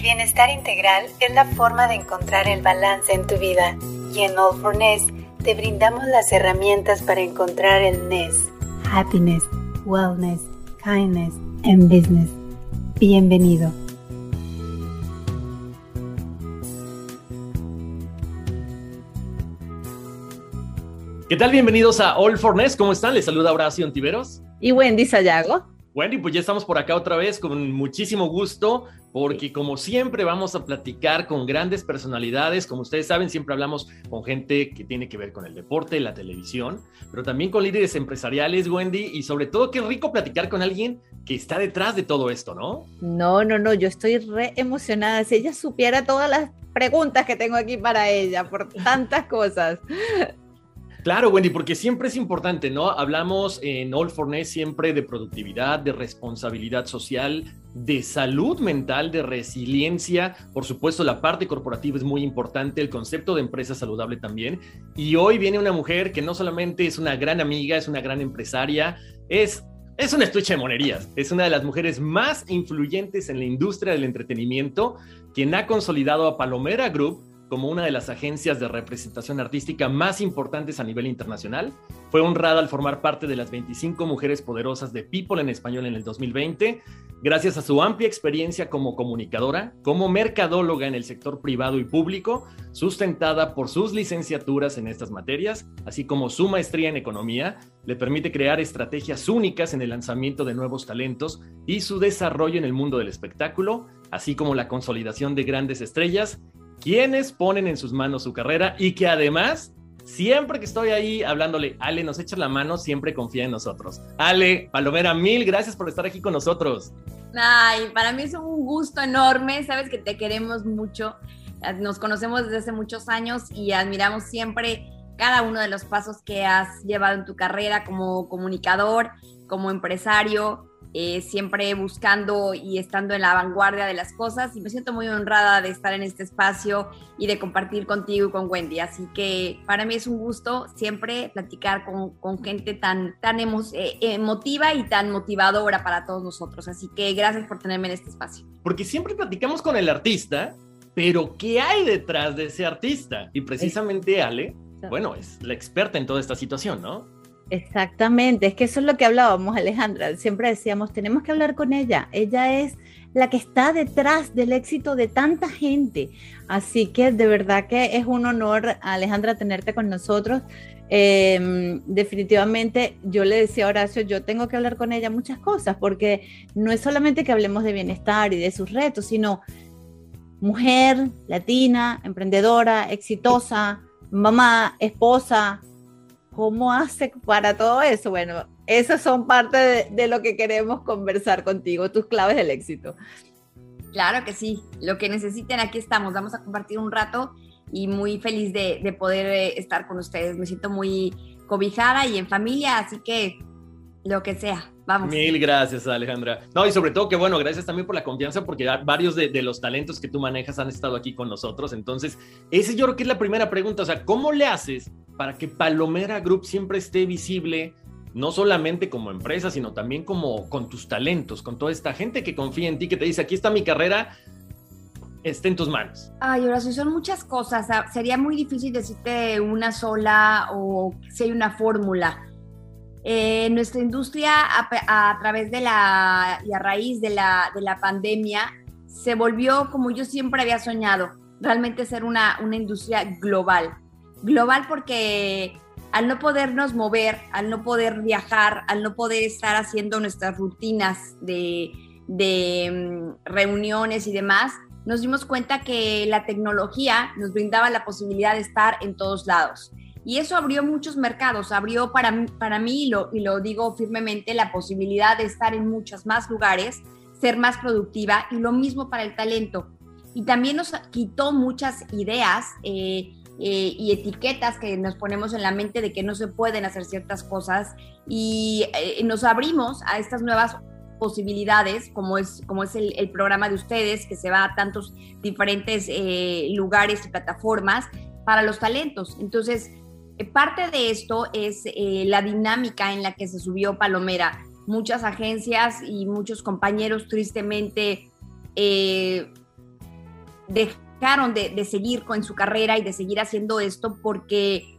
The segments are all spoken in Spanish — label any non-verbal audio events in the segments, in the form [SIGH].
El bienestar integral es la forma de encontrar el balance en tu vida y en All for Ness te brindamos las herramientas para encontrar el Ness, happiness, wellness, kindness and business. Bienvenido. ¿Qué tal? Bienvenidos a All for Ness. ¿Cómo están? Les saluda Horacio Antiveros. Y Wendy Sayago. Wendy, pues ya estamos por acá otra vez con muchísimo gusto, porque como siempre vamos a platicar con grandes personalidades. Como ustedes saben, siempre hablamos con gente que tiene que ver con el deporte, la televisión, pero también con líderes empresariales, Wendy, y sobre todo qué rico platicar con alguien que está detrás de todo esto, ¿no? No, no, no, yo estoy re emocionada. Si ella supiera todas las preguntas que tengo aquí para ella, por tantas cosas. Claro, Wendy, porque siempre es importante, ¿no? Hablamos en All for Ness siempre de productividad, de responsabilidad social, de salud mental, de resiliencia. Por supuesto, la parte corporativa es muy importante, el concepto de empresa saludable también. Y hoy viene una mujer que no solamente es una gran amiga, es una gran empresaria, es es una estuche de monerías. Es una de las mujeres más influyentes en la industria del entretenimiento, quien ha consolidado a Palomera Group como una de las agencias de representación artística más importantes a nivel internacional. Fue honrada al formar parte de las 25 mujeres poderosas de People en español en el 2020, gracias a su amplia experiencia como comunicadora, como mercadóloga en el sector privado y público, sustentada por sus licenciaturas en estas materias, así como su maestría en economía, le permite crear estrategias únicas en el lanzamiento de nuevos talentos y su desarrollo en el mundo del espectáculo, así como la consolidación de grandes estrellas quienes ponen en sus manos su carrera y que además, siempre que estoy ahí hablándole, Ale, nos echa la mano, siempre confía en nosotros. Ale, Palomera, mil gracias por estar aquí con nosotros. Ay, para mí es un gusto enorme, sabes que te queremos mucho, nos conocemos desde hace muchos años y admiramos siempre cada uno de los pasos que has llevado en tu carrera como comunicador, como empresario, eh, siempre buscando y estando en la vanguardia de las cosas y me siento muy honrada de estar en este espacio y de compartir contigo y con Wendy. Así que para mí es un gusto siempre platicar con, con gente tan, tan eh, emotiva y tan motivadora para todos nosotros. Así que gracias por tenerme en este espacio. Porque siempre platicamos con el artista, pero ¿qué hay detrás de ese artista? Y precisamente Ale, bueno, es la experta en toda esta situación, ¿no? Exactamente, es que eso es lo que hablábamos, Alejandra. Siempre decíamos, tenemos que hablar con ella. Ella es la que está detrás del éxito de tanta gente. Así que de verdad que es un honor, Alejandra, tenerte con nosotros. Em, definitivamente, yo le decía a Horacio, yo tengo que hablar con ella muchas cosas, porque no es solamente que hablemos de bienestar y de sus retos, sino mujer, latina, emprendedora, exitosa, mamá, esposa, ¿Cómo hace para todo eso? Bueno, esas son parte de, lo que queremos conversar contigo, tus claves del éxito. Claro que sí, lo que necesiten, aquí estamos, vamos a compartir un rato y muy feliz de, poder eh, estar con ustedes. Me siento muy cobijada y en familia, así que lo que sea. Vamos. Mil gracias, Alejandra. No, y sobre todo que bueno, gracias también por la confianza, porque varios de, de, los talentos que tú manejas han estado aquí con nosotros. Entonces, ese yo creo que es la primera pregunta. O sea, ¿cómo le haces para que Palomera Group siempre esté visible, no solamente como empresa, sino también como con tus talentos, con toda esta gente que confía en ti, que te dice, aquí está mi carrera, esté en tus manos? Ay, Horacio, son muchas cosas. Sería muy difícil decirte una sola o si hay una fórmula. Eh, nuestra industria, a, través de la y a raíz de la, de la pandemia, se volvió como yo siempre había soñado, realmente ser una, una industria global global porque al no podernos mover, al no poder viajar, al no poder estar haciendo nuestras rutinas de, mm, reuniones y demás, nos dimos cuenta que la tecnología nos brindaba la posibilidad de estar en todos lados. Y eso abrió muchos mercados, abrió para, para mí, y lo, y lo digo firmemente, la posibilidad de estar en muchos más lugares, ser más productiva y lo mismo para el talento. Y también nos quitó muchas ideas. Eh, eh, y etiquetas que nos ponemos en la mente de que no se pueden hacer ciertas cosas y eh, nos abrimos a estas nuevas posibilidades, como es, como es el, programa de ustedes, que se va a tantos diferentes eh, lugares y plataformas para los talentos. Entonces, parte de esto es la dinámica en la que se subió Palomera. Muchas agencias y muchos compañeros tristemente dejaron de, seguir con su carrera y de seguir haciendo esto porque,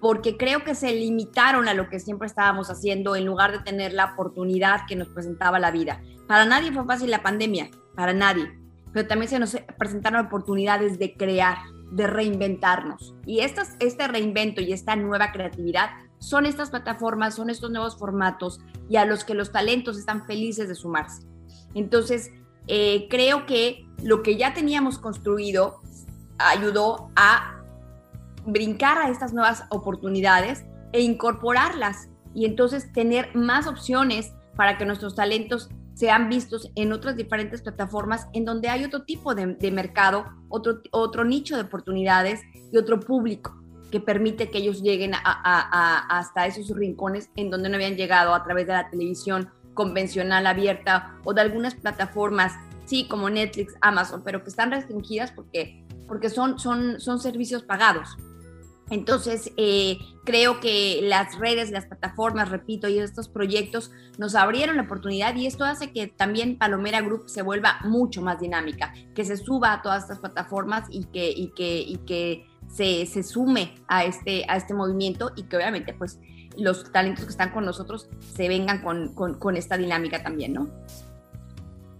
porque creo que se limitaron a lo que siempre estábamos haciendo en lugar de tener la oportunidad que nos presentaba la vida. Para nadie fue fácil la pandemia, para nadie, pero también se nos presentaron oportunidades de crear, de reinventarnos. Y estas, este reinvento y esta nueva creatividad son estas plataformas, son estos nuevos formatos y a los que los talentos están felices de sumarse. Entonces, eh, creo que lo que ya teníamos construido ayudó a brincar a estas nuevas oportunidades e incorporarlas. Y entonces tener más opciones para que nuestros talentos sean vistos en otras diferentes plataformas en donde hay otro tipo de, mercado, otro, otro nicho de oportunidades y otro público que permite que ellos lleguen hasta esos rincones en donde no habían llegado a través de la televisión convencional abierta o de algunas plataformas, sí, como Netflix, Amazon, pero que están restringidas porque, porque son, son, son servicios pagados. Entonces, eh, creo que las redes, las plataformas, repito, y estos proyectos nos abrieron la oportunidad y esto hace que también Palomera Group se vuelva mucho más dinámica, que se suba a todas estas plataformas y que, y que, y que se, se sume a este, a este movimiento y que obviamente pues los talentos que están con nosotros se vengan con, con, esta dinámica también, ¿no?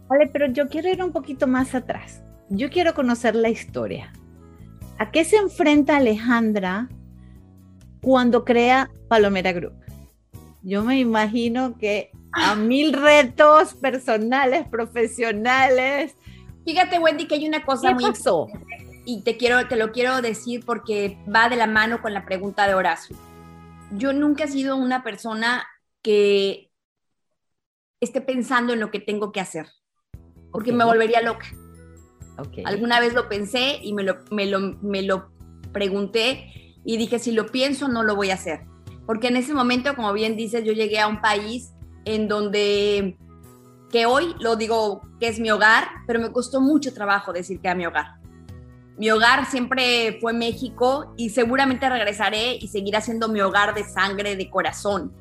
Vale, pero yo quiero ir un poquito más atrás. Yo quiero conocer la historia. ¿A qué se enfrenta Alejandra cuando crea Palomera Group? Yo me imagino que a mil retos personales, profesionales. Fíjate, Wendy, que hay una cosa muy pasó? y te quiero, te lo quiero decir porque va de la mano con la pregunta de Horacio yo nunca he sido una persona que esté pensando en lo que tengo que hacer, porque me volvería loca. Alguna vez lo pensé y me lo, me, lo, me lo pregunté y dije, si lo pienso, no lo voy a hacer. Porque en ese momento, como bien dices, yo llegué a un país en donde, que hoy lo digo que es mi hogar, pero me costó mucho trabajo decir que era mi hogar mi hogar siempre fue México y seguramente regresaré y seguirá siendo mi hogar de sangre, de corazón.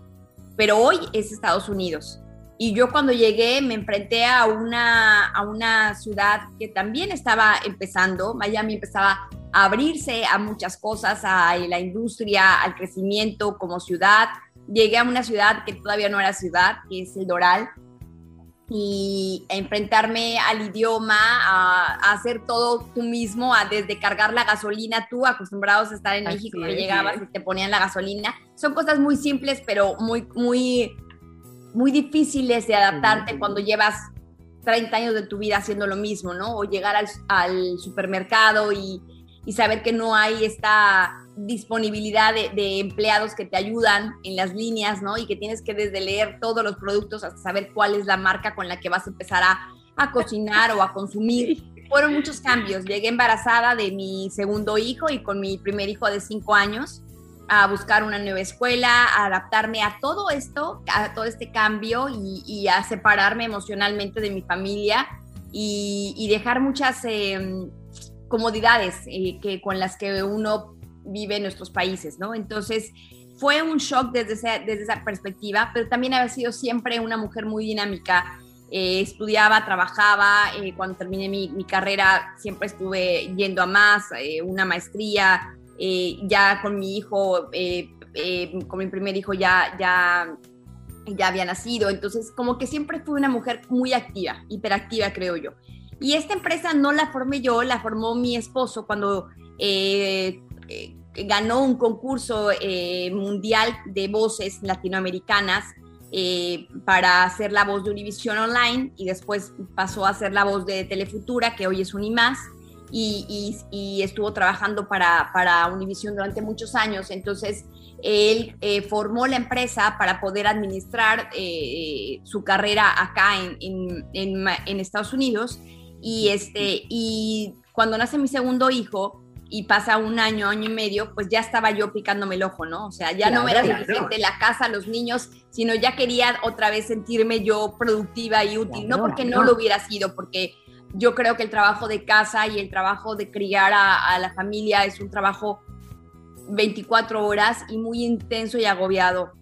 Pero hoy es Estados Unidos. Y yo cuando llegué me enfrenté a una, a una ciudad que también estaba empezando. Miami empezaba a abrirse a muchas cosas, a la industria, al crecimiento como ciudad. Llegué a una ciudad que todavía no era ciudad, que es el Doral, y enfrentarme al idioma, a, hacer todo tú mismo, a desde cargar la gasolina tú, acostumbrados a estar en México, que llegabas y te ponían la gasolina. Son cosas muy simples, pero muy, muy, muy difíciles de adaptarte cuando llevas 30 años de tu vida haciendo lo mismo, ¿no? O llegar al, al supermercado y, y saber que no hay esta disponibilidad de, empleados que te ayudan en las líneas, ¿no? Y que tienes que desde leer todos los productos hasta saber cuál es la marca con la que vas a empezar a, a cocinar o a consumir. Fueron muchos cambios. Llegué embarazada de mi segundo hijo y con mi primer hijo de cinco años a buscar una nueva escuela, a adaptarme a todo esto, a todo este cambio y, a separarme emocionalmente de mi familia y, dejar muchas em, comodidades eh, que, con las que uno vive en nuestros países, ¿no? Entonces, fue un shock desde esa, desde esa perspectiva, pero también había sido siempre una mujer muy dinámica. Eh, estudiaba, trabajaba, eh, cuando terminé mi, carrera siempre estuve yendo a más, eh, una maestría, ya con mi hijo, con mi primer hijo ya, ya, ya había nacido, entonces como que siempre fui una mujer muy activa, hiperactiva creo yo. Y esta empresa no la formé yo, la formó mi esposo cuando eh, ganó un concurso eh, mundial de voces latinoamericanas eh, para hacer la voz de Univision Online y después pasó a ser la voz de Telefutura, que hoy es Unimás, y, y, estuvo trabajando para, para Univision durante muchos años. Entonces, él formó la empresa para poder administrar su carrera acá en, en, en, Estados Unidos. Y, este, y cuando nace mi segundo hijo, y pasa un año, año y medio, pues ya estaba yo picándome el ojo, ¿no? O sea, ya no era suficiente la casa, los niños, sino ya quería otra vez sentirme yo productiva y útil, no porque no lo hubiera sido, porque yo creo que el trabajo de casa y el trabajo de criar a, la familia es un trabajo 24 horas y muy intenso y agobiado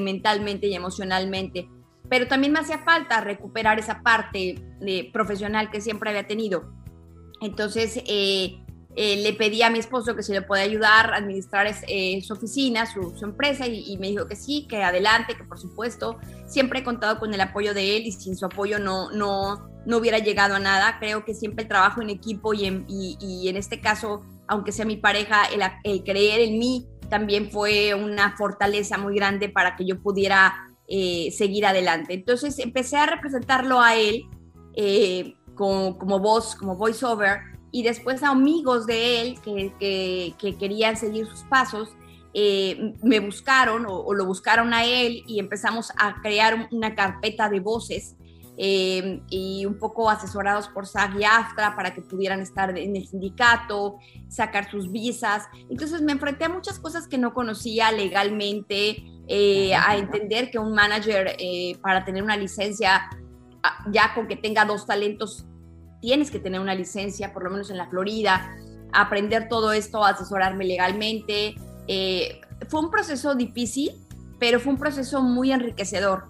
mentalmente y emocionalmente. Pero también me hacía falta recuperar esa parte profesional que siempre había tenido Entonces, eh, eh, le pedí a mi esposo que se le puede ayudar a administrar eh, su oficina, su, empresa, y, me dijo que sí, que adelante, que por supuesto, siempre he contado con el apoyo de él y sin su apoyo no, no, no hubiera llegado a nada. Creo que siempre el trabajo en equipo y en, y, en este caso, aunque sea mi pareja, el, creer en mí también fue una fortaleza muy grande para que yo pudiera eh, seguir adelante. Entonces empecé a representarlo a él como, como voz, como voiceover y después amigos de él que, que, querían seguir sus pasos, eh, me buscaron o, lo buscaron a él y empezamos a crear una carpeta de voces eh, y un poco asesorados por SAG y AFTRA para que pudieran estar en el sindicato, sacar sus visas. Entonces me enfrenté a muchas cosas que no conocía legalmente, eh, a entender que un manager para tener una licencia, ah, ya con que tenga dos talentos, tienes que tener una licencia, por lo menos en la Florida, aprender todo esto, asesorarme legalmente. Eh, fue un proceso difícil, pero fue un proceso muy enriquecedor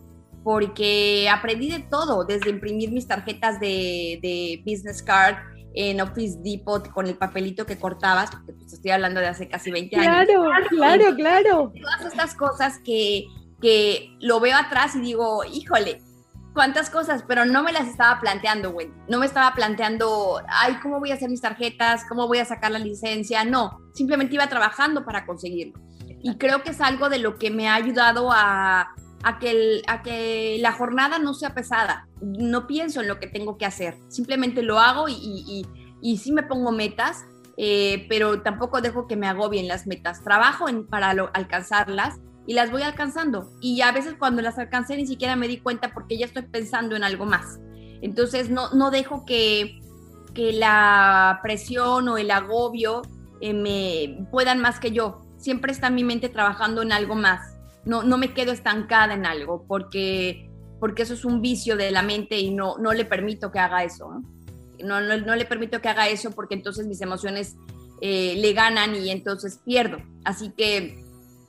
porque aprendí de todo, desde imprimir mis tarjetas de, business card en Office Depot con el papelito que cortabas, porque pues, estoy hablando de hace casi 20 años. Claro, claro, claro. Todas estas cosas que, que lo veo atrás y digo, híjole, cuántas cosas, pero no me las estaba planteando, güey. No me estaba planteando, ay, ¿cómo voy a hacer mis tarjetas? ¿Cómo voy a sacar la licencia? No, simplemente iba trabajando para conseguirlo. Y creo que es algo de lo que me ha ayudado a, a, que, a que la jornada no sea pesada. No pienso en lo que tengo que hacer, simplemente lo hago y, y, y, sí me pongo metas, eh, pero tampoco dejo que me agobien las metas. Trabajo en, para alcanzarlas y las voy alcanzando. Y a veces cuando las alcancé ni siquiera me di cuenta porque ya estoy pensando en algo más. Entonces no, no dejo que, que la presión o el agobio eh, me puedan más que yo. Siempre está mi mente trabajando en algo más. No, no me quedo estancada en algo porque, porque eso es un vicio de la mente y no, no le permito que haga eso. No, no, no le permito que haga eso porque entonces mis emociones eh, le ganan y entonces pierdo. Así que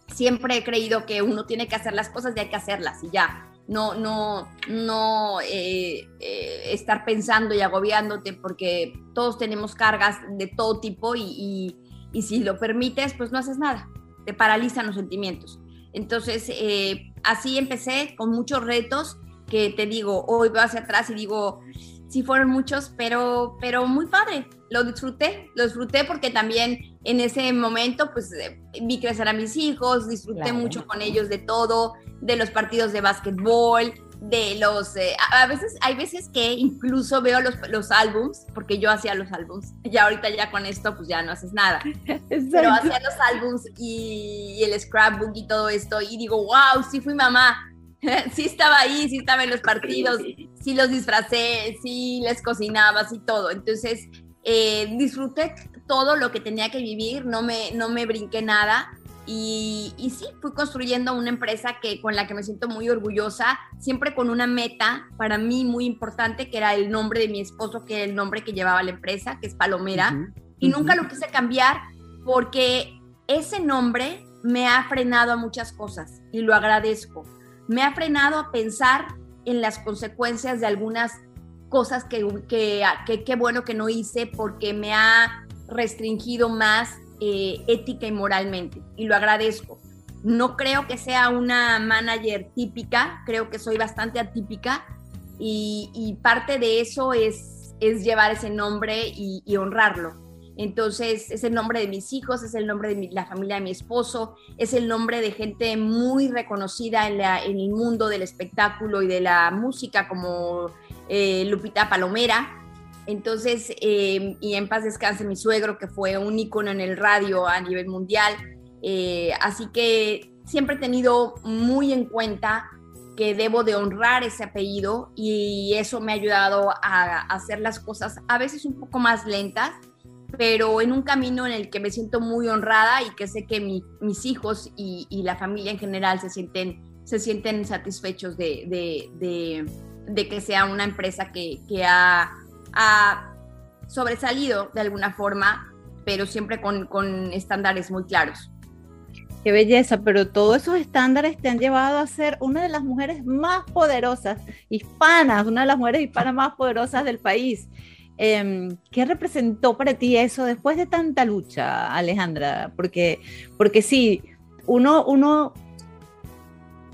siempre he creído que uno tiene que hacer las cosas y hay que hacerlas y ya. No, no, no eh, eh, estar pensando y agobiándote porque todos tenemos cargas de todo tipo y, si lo permites, pues no haces nada. Te paralizan los sentimientos. Entonces, eh, así empecé con muchos retos que te digo, hoy veo hacia atrás y digo, sí fueron muchos, pero, pero muy padre. Lo disfruté, lo disfruté porque también en ese momento pues eh, vi crecer a mis hijos, disfruté mucho con ellos de todo, de los partidos de básquetbol, de los... Eh, a, veces, hay veces que incluso veo los, los álbums, porque yo hacía los álbums, ya ahorita ya con esto pues ya no haces nada, [LAUGHS] pero hacía los álbums y, y el scrapbook y todo esto y digo, wow, sí fui mamá, [LAUGHS] sí estaba ahí, sí estaba en los partidos, [LAUGHS] sí los disfracé, sí les cocinaba, sí todo. Entonces, eh, disfruté todo lo que tenía que vivir, no me, no me brinqué nada. Y, y, sí, fui construyendo una empresa que, con la que me siento muy orgullosa, siempre con una meta para mí muy importante, que era el nombre de mi esposo, que era el nombre que llevaba la empresa, que es Palomera. y nunca lo quise cambiar porque ese nombre me ha frenado a muchas cosas y lo agradezco me ha frenado a pensar en las consecuencias de algunas cosas que qué bueno que no hice porque me ha restringido más eh, ética y moralmente y lo agradezco. No creo que sea una manager típica, creo que soy bastante atípica y, parte de eso es, es llevar ese nombre y honrarlo. Entonces es el nombre de mis hijos, es el nombre de la familia de mi esposo, es el nombre de gente muy reconocida en, el mundo del espectáculo y de la música como eh, Lupita Palomera. Entonces, eh, y en paz descanse mi suegro, que fue un ícono en el radio a nivel mundial. Eh, así que siempre he tenido muy en cuenta que debo de honrar ese apellido y eso me ha ayudado a hacer las cosas a veces un poco más lentas, pero en un camino en el que me siento muy honrada y que sé que mis hijos y, la familia en general se sienten, se sienten satisfechos de, que sea una empresa que, ha, sobresalido de alguna forma, pero siempre con, con estándares muy claros. Qué belleza, pero todos esos estándares te han llevado a ser una de las mujeres más poderosas hispanas, una de las mujeres hispanas más poderosas del país. Em, ¿Qué representó para ti eso después de tanta lucha, Alejandra? Porque, porque sí, uno, uno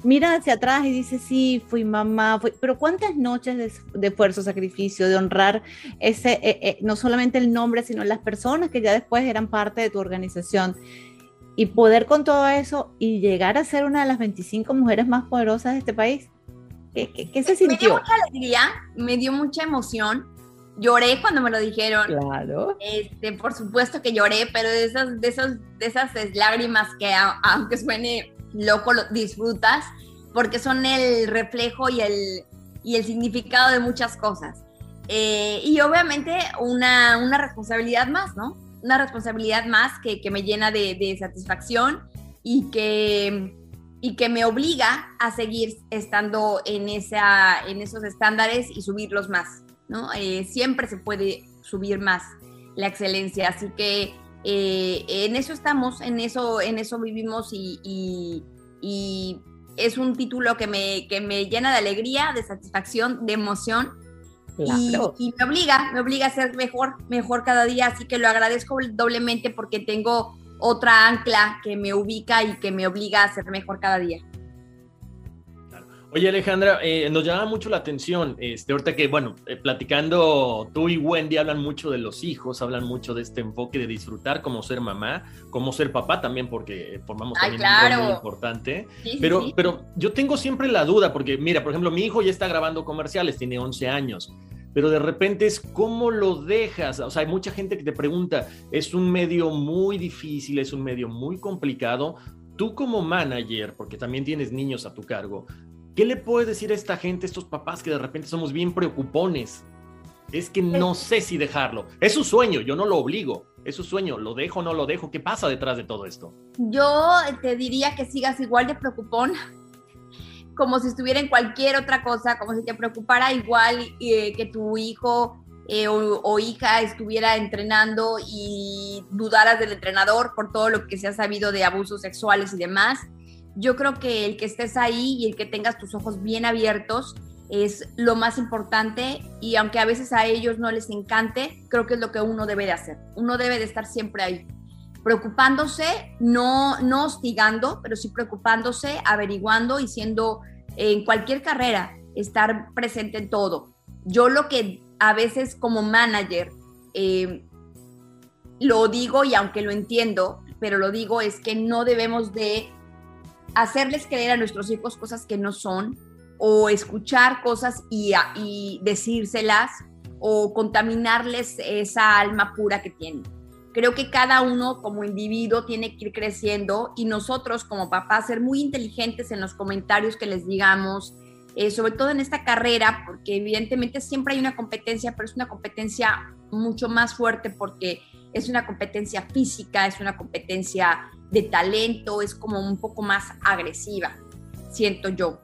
mira hacia atrás y dice, sí, fui mamá, pero ¿cuántas noches de, esfuerzo, sacrificio, de honrar ese, eh, eh, no solamente el nombre, sino las personas que ya después eran parte de tu organización? Y poder con todo eso y llegar a ser una de las 25 mujeres más poderosas de este país. ¿Qué, qué, se sintió? Me dio mucha alegría, me dio mucha emoción. Lloré cuando me lo dijeron. Claro. Este, por supuesto que lloré, pero de esas, de esas, de esas lágrimas que aunque suene loco lo disfrutas porque son el reflejo y el, y el significado de muchas cosas. Eh, y obviamente una, una, responsabilidad más, ¿no? Una responsabilidad más que, que me llena de, de, satisfacción y que, y que me obliga a seguir estando en, esa, en esos estándares y subirlos más, ¿no? Eh, siempre se puede subir más la excelencia, así que eh, en eso estamos, en eso, en eso vivimos y, es un título que me, que me llena de alegría, de satisfacción, de emoción. Y, me obliga, me obliga a ser mejor, mejor cada día, así que lo agradezco doblemente porque tengo otra ancla que me ubica y que me obliga a ser mejor cada día. Oye Alejandra, eh, nos llama mucho la atención, este, ahorita que, bueno, eh, platicando, tú y Wendy hablan mucho de los hijos, hablan mucho de este enfoque de disfrutar como ser mamá, como ser papá también, porque formamos también un rol muy importante. pero, pero yo tengo siempre la duda, porque mira, por ejemplo, mi hijo ya está grabando comerciales, tiene 11 años pero de repente es cómo lo dejas. O sea, hay mucha gente que te pregunta, es un medio muy difícil, es un medio muy complicado. Tú como manager, porque también tienes niños a tu cargo, ¿Qué le puedes decir a esta gente, a estos papás que de repente somos bien preocupones? Es que no sé si dejarlo. Es su sueño, yo no lo obligo. Es su sueño, lo dejo o no lo dejo. ¿Qué pasa detrás de todo esto? Yo te diría que sigas igual de preocupón, [LAUGHS] como si estuviera en cualquier otra cosa, como si te preocupara igual eh, que tu hijo eh, o, o, hija estuviera entrenando y dudaras del entrenador por todo lo que se ha sabido de abusos sexuales y demás yo creo que el que estés ahí y el que tengas tus ojos bien abiertos es lo más importante y aunque a veces a ellos no les encante, creo que es lo que uno debe de hacer. Uno debe de estar siempre ahí, preocupándose, no, no hostigando, pero sí preocupándose, averiguando y siendo en cualquier carrera, estar presente en todo. Yo lo que a veces como manager eh, lo digo y aunque lo entiendo, pero lo digo es que no debemos de hacerles creer a nuestros hijos cosas que no son o escuchar cosas y, y decírselas o contaminarles esa alma pura que tienen. Creo que cada uno como individuo tiene que ir creciendo y nosotros como papás ser muy inteligentes en los comentarios que les digamos, eh, sobre todo en esta carrera, porque evidentemente siempre hay una competencia, pero es una competencia mucho más fuerte porque es una competencia física, es una competencia de talento, es como un poco más agresiva, siento yo.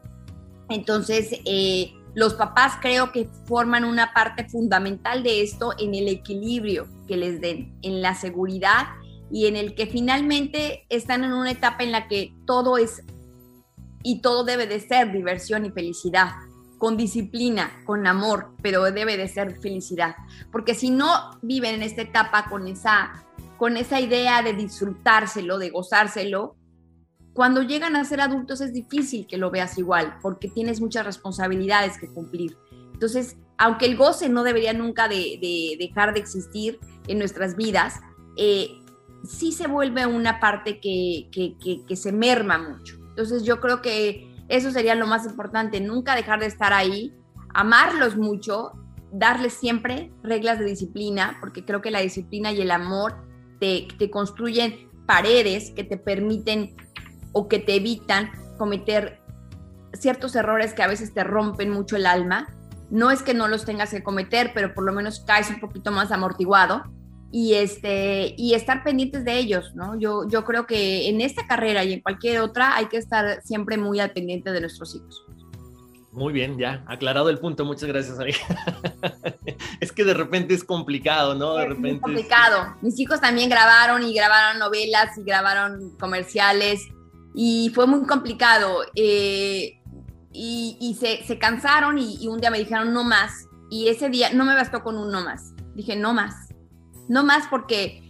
Entonces, eh, los papás creo que forman una parte fundamental de esto en el equilibrio que les den, en la seguridad y en el que finalmente están en una etapa en la que todo es y todo debe de ser diversión y felicidad, con disciplina, con amor, pero debe de ser felicidad. Porque si no viven en esta etapa con esa con esa idea de disfrutárselo, de gozárselo, cuando llegan a ser adultos es difícil que lo veas igual, porque tienes muchas responsabilidades que cumplir. Entonces, aunque el goce no debería nunca de, dejar de existir en nuestras vidas, eh, sí se vuelve una parte que, que se merma mucho. Entonces, yo creo que eso sería lo más importante, nunca dejar de estar ahí, amarlos mucho, darles siempre reglas de disciplina, porque creo que la disciplina y el amor te, construyen paredes que te permiten o que te evitan cometer ciertos errores que a veces te rompen mucho el alma. No es que no los tengas que cometer, pero por lo menos caes un poquito más amortiguado y, este, y estar pendientes de ellos, ¿no? Yo, yo creo que en esta carrera y en cualquier otra hay que estar siempre muy al pendiente de nuestros hijos. Muy bien, ya, aclarado el punto, muchas gracias, [LAUGHS] es que de repente es complicado, ¿no? De repente es complicado. Mis hijos también grabaron y grabaron novelas y grabaron comerciales y fue muy complicado. Eh, y, se, cansaron y, un día me dijeron no más. y ese día no me bastó con un no más. Dije, no más. No más porque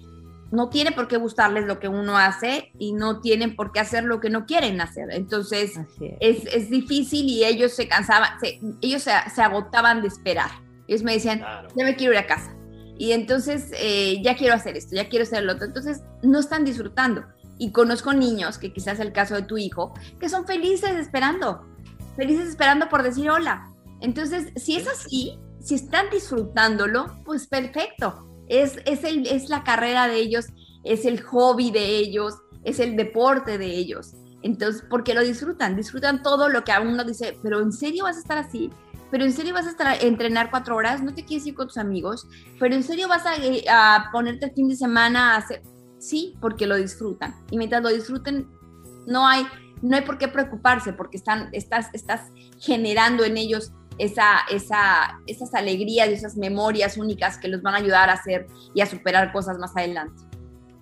no tiene por qué gustarles lo que uno hace y no tienen por qué hacer lo que no quieren hacer. Entonces es. Es, difícil y ellos se cansaban, ellos se, agotaban de esperar. Ellos me decían, ya me quiero ir a casa. Y entonces eh, ya quiero hacer esto, ya quiero hacer lo otro. Entonces no están disfrutando. Y conozco niños, que quizás es el caso de tu hijo, que son felices esperando, felices esperando por decir hola. Entonces, si es así, si están disfrutándolo, pues perfecto es, es, el, es la carrera de ellos, es el hobby de ellos, es el deporte de ellos. Entonces, porque lo disfrutan, disfrutan todo lo que a uno dice, pero ¿en serio vas a estar así? ¿Pero en serio vas a estar entrenar cuatro horas? ¿No te quieres ir con tus amigos? ¿Pero en serio vas a, eh, a ponerte el fin de semana a hacer? Sí, porque lo disfrutan. Y mientras lo disfruten, no hay, no hay por qué preocuparse, porque están, estás, estás generando en ellos esa, esa, esas alegrías y esas memorias únicas que los van a ayudar a hacer y a superar cosas más adelante.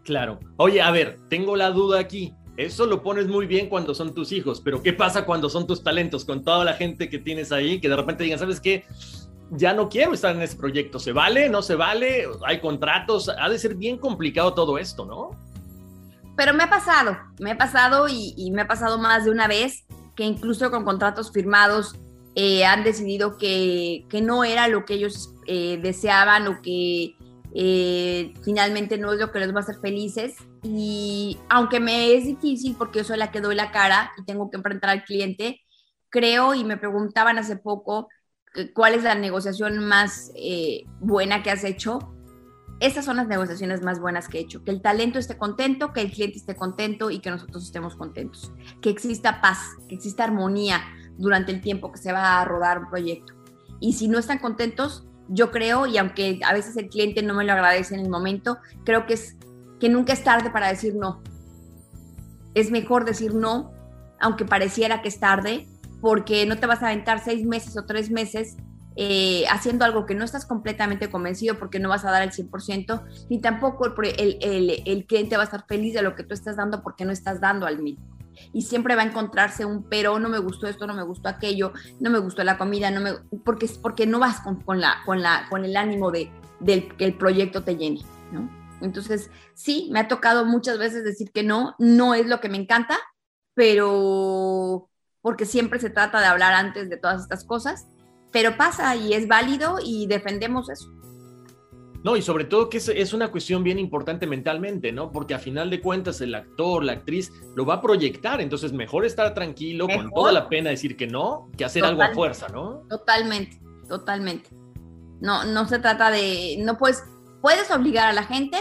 Claro. Oye, a ver, tengo la duda aquí. Eso lo pones muy bien cuando son tus hijos, pero ¿qué pasa cuando son tus talentos? Con toda la gente que tienes ahí, que de repente digan, ¿sabes qué? Ya no quiero estar en ese proyecto. ¿Se vale? ¿No se vale? ¿Hay contratos? Ha de ser bien complicado todo esto, ¿no? Pero me ha pasado, me ha pasado y, y me ha pasado más de una vez que incluso con contratos firmados eh, han decidido que, no era lo que ellos eh, deseaban o que eh, finalmente no es lo que les va a hacer felices. Y aunque me es difícil porque yo soy la que doy la cara y tengo que enfrentar al cliente, creo y me preguntaban hace poco cuál es la negociación más buena que has hecho. Esas son las negociaciones más buenas que he hecho. Que el talento esté contento, que el cliente esté contento y que nosotros estemos contentos. Que exista paz, que exista armonía durante el tiempo que se va a rodar un proyecto. Y si no están contentos, yo creo, y aunque a veces el cliente no me lo agradece en el momento, creo que es que nunca es tarde para decir no. Es mejor decir no, aunque pareciera que es tarde, porque no te vas a aventar seis meses o tres meses eh, haciendo algo que no estás completamente convencido porque no vas a dar el 100%, ni tampoco el, el, el, cliente va a estar feliz de lo que tú estás dando porque no estás dando al mismo y siempre va a encontrarse un pero, no me gustó esto, no me gustó aquello, no me gustó la comida, no me, porque, porque no vas con, la, con, la, con el ánimo de, que el proyecto te llene. Entonces, sí, me ha tocado muchas veces decir que no, no es lo que me encanta, pero porque siempre se trata de hablar antes de todas estas cosas, pero pasa y es válido y defendemos eso. No, y sobre todo que es, una cuestión bien importante mentalmente, ¿no? Porque a final de cuentas el actor, la actriz, lo va a proyectar, entonces mejor estar tranquilo, con toda la pena decir que no, que hacer algo a fuerza, ¿no? Totalmente, totalmente. No, no se trata de, no puedes, puedes obligar a la gente